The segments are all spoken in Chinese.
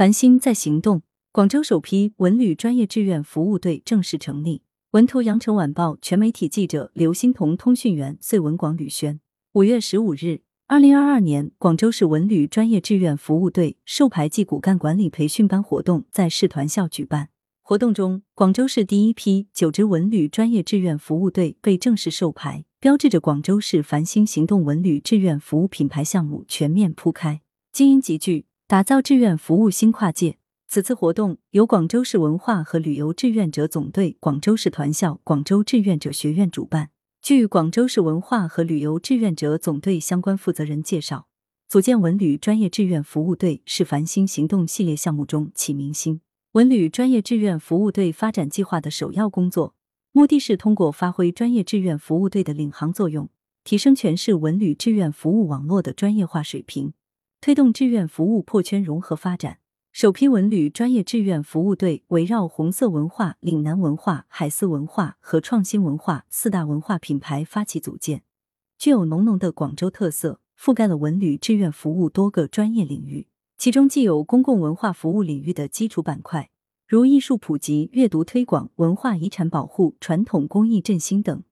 繁星在行动，广州首批文旅专业志愿服务队正式成立。文图：羊城晚报全媒体记者刘欣彤，通讯员穗文广吕轩。五月十五日，二零二二年广州市文旅专业志愿服务队授牌暨骨干管理培训班活动在市团校举办。活动中，广州市第一批九支文旅专业志愿服务队被正式授牌，标志着广州市繁星行动文旅志愿服务品牌项目全面铺开，精英集聚。打造志愿服务新跨界。此次活动由广州市文化和旅游志愿者总队、广州市团校、广州志愿者学院主办。据广州市文化和旅游志愿者总队相关负责人介绍，组建文旅专业志愿服务队是繁星行动系列项目中启明星。文旅专业志愿服务队发展计划的首要工作，目的是通过发挥专业志愿服务队的领航作用，提升全市文旅志愿服务网络的专业化水平。推动志愿服务破圈融合发展。首批文旅专业志愿服务队围绕红色文化、岭南文化、海丝文化和创新文化四大文化品牌发起组建，具有浓浓的广州特色，覆盖了文旅志愿服务多个专业领域。其中既有公共文化服务领域的基础板块，如艺术普及、阅读推广、文化遗产保护、传统工艺振兴等，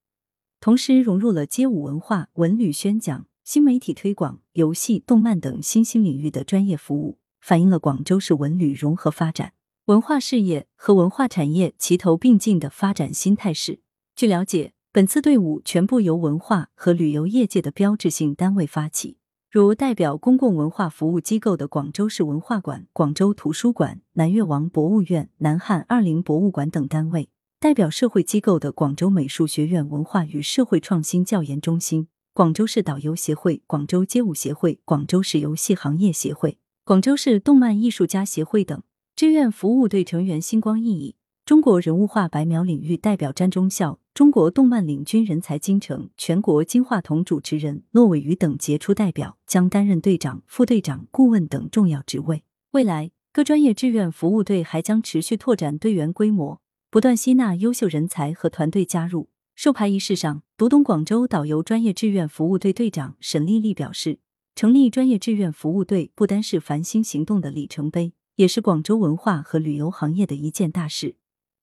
同时融入了街舞文化、文旅宣讲。新媒体推广、游戏、动漫等新兴领域的专业服务，反映了广州市文旅融合发展、文化事业和文化产业齐头并进的发展新态势。据了解，本次队伍全部由文化和旅游业界的标志性单位发起，如代表公共文化服务机构的广州市文化馆、广州图书馆、南越王博物院、南汉二陵博物馆等单位；代表社会机构的广州美术学院文化与社会创新教研中心。广州市导游协会、广州街舞协会、广州市游戏行业协会、广州市动漫艺术家协会等志愿服务队成员星光熠熠。中国人物画白描领域代表詹忠孝、中国动漫领军人才金城、全国金话筒主持人骆伟瑜等杰出代表将担任队长、副队长、顾问等重要职位。未来，各专业志愿服务队还将持续拓展队员规模，不断吸纳优秀人才和团队加入。授牌仪式上，读懂广州导游专业志愿服务队队长沈丽丽表示，成立专业志愿服务队不单是繁星行动的里程碑，也是广州文化和旅游行业的一件大事，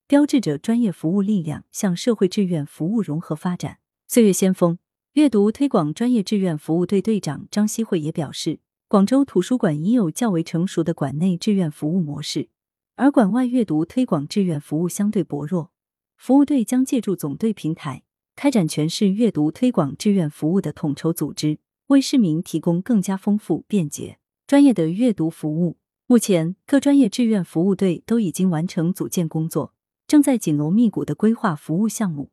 标志着专业服务力量向社会志愿服务融合发展。岁月先锋阅读推广专业志愿服务队队长张希慧也表示，广州图书馆已有较为成熟的馆内志愿服务模式，而馆外阅读推广志愿服务相对薄弱。服务队将借助总队平台，开展全市阅读推广志愿服务的统筹组织，为市民提供更加丰富、便捷、专业的阅读服务。目前，各专业志愿服务队都已经完成组建工作，正在紧锣密鼓的规划服务项目。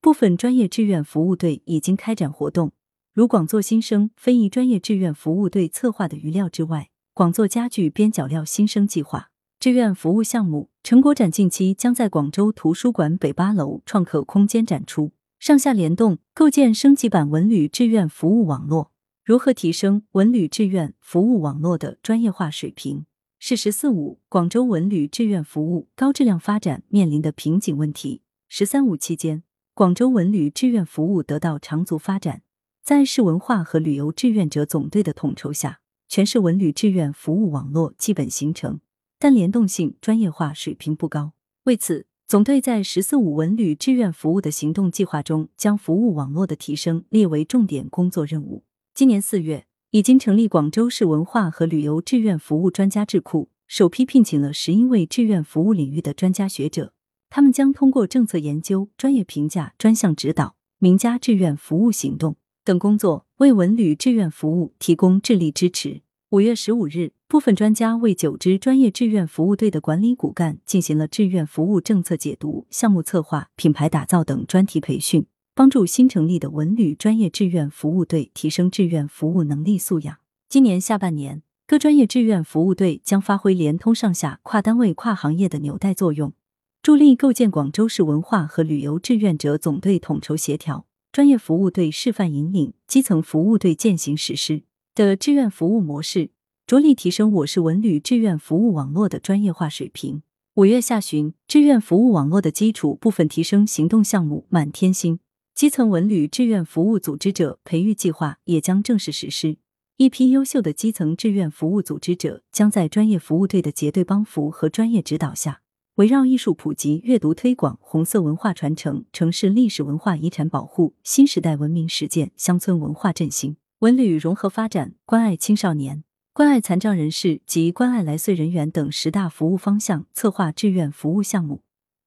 部分专业志愿服务队已经开展活动，如广作新生非遗专业志愿服务队策划的余料之外，广作家具边角料新生计划。志愿服务项目成果展近期将在广州图书馆北八楼创客空间展出，上下联动，构建升级版文旅志愿服务网络。如何提升文旅志愿服务网络的专业化水平，是“十四五”广州文旅志愿服务高质量发展面临的瓶颈问题。“十三五”期间，广州文旅志愿服务得到长足发展，在市文化和旅游志愿者总队的统筹下，全市文旅志愿服务网络基本形成。但联动性、专业化水平不高。为此，总队在“十四五”文旅志愿服务的行动计划中，将服务网络的提升列为重点工作任务。今年四月，已经成立广州市文化和旅游志愿服务专家智库，首批聘请了十一位志愿服务领域的专家学者，他们将通过政策研究、专业评价、专项指导、名家志愿服务行动等工作，为文旅志愿服务提供智力支持。五月十五日。部分专家为九支专业志愿服务队的管理骨干进行了志愿服务政策解读、项目策划、品牌打造等专题培训，帮助新成立的文旅专业志愿服务队提升志愿服务能力素养。今年下半年，各专业志愿服务队将发挥连通上下、跨单位、跨行业的纽带作用，助力构建广州市文化和旅游志愿者总队统筹协调、专业服务队示范引领、基层服务队践行实施的志愿服务模式。着力提升我市文旅志愿服务网络的专业化水平。五月下旬，志愿服务网络的基础部分提升行动项目“满天星”基层文旅志愿服务组织者培育计划也将正式实施。一批优秀的基层志愿服务组织者将在专业服务队的结对帮扶和专业指导下，围绕艺术普及、阅读推广、红色文化传承、城市历史文化遗产保护、新时代文明实践、乡村文化振兴、文旅融合发展、关爱青少年、关爱残障人士及关爱来穗人员等十大服务方向，策划志愿服务项目，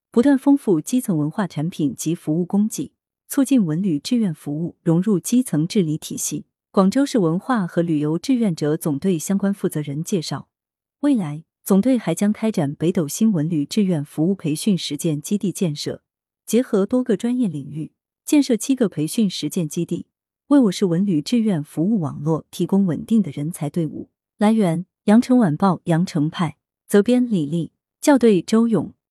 不断丰富基层文化产品及服务供给，促进文旅志愿服务融入基层治理体系。广州市文化和旅游志愿者总队相关负责人介绍，未来总队还将开展北斗星文旅志愿服务培训实践基地建设，结合多个专业领域，建设七个培训实践基地，为我市文旅志愿服务网络提供稳定的人才队伍。来源：羊城晚报羊城派，责编李丽，校对周勇。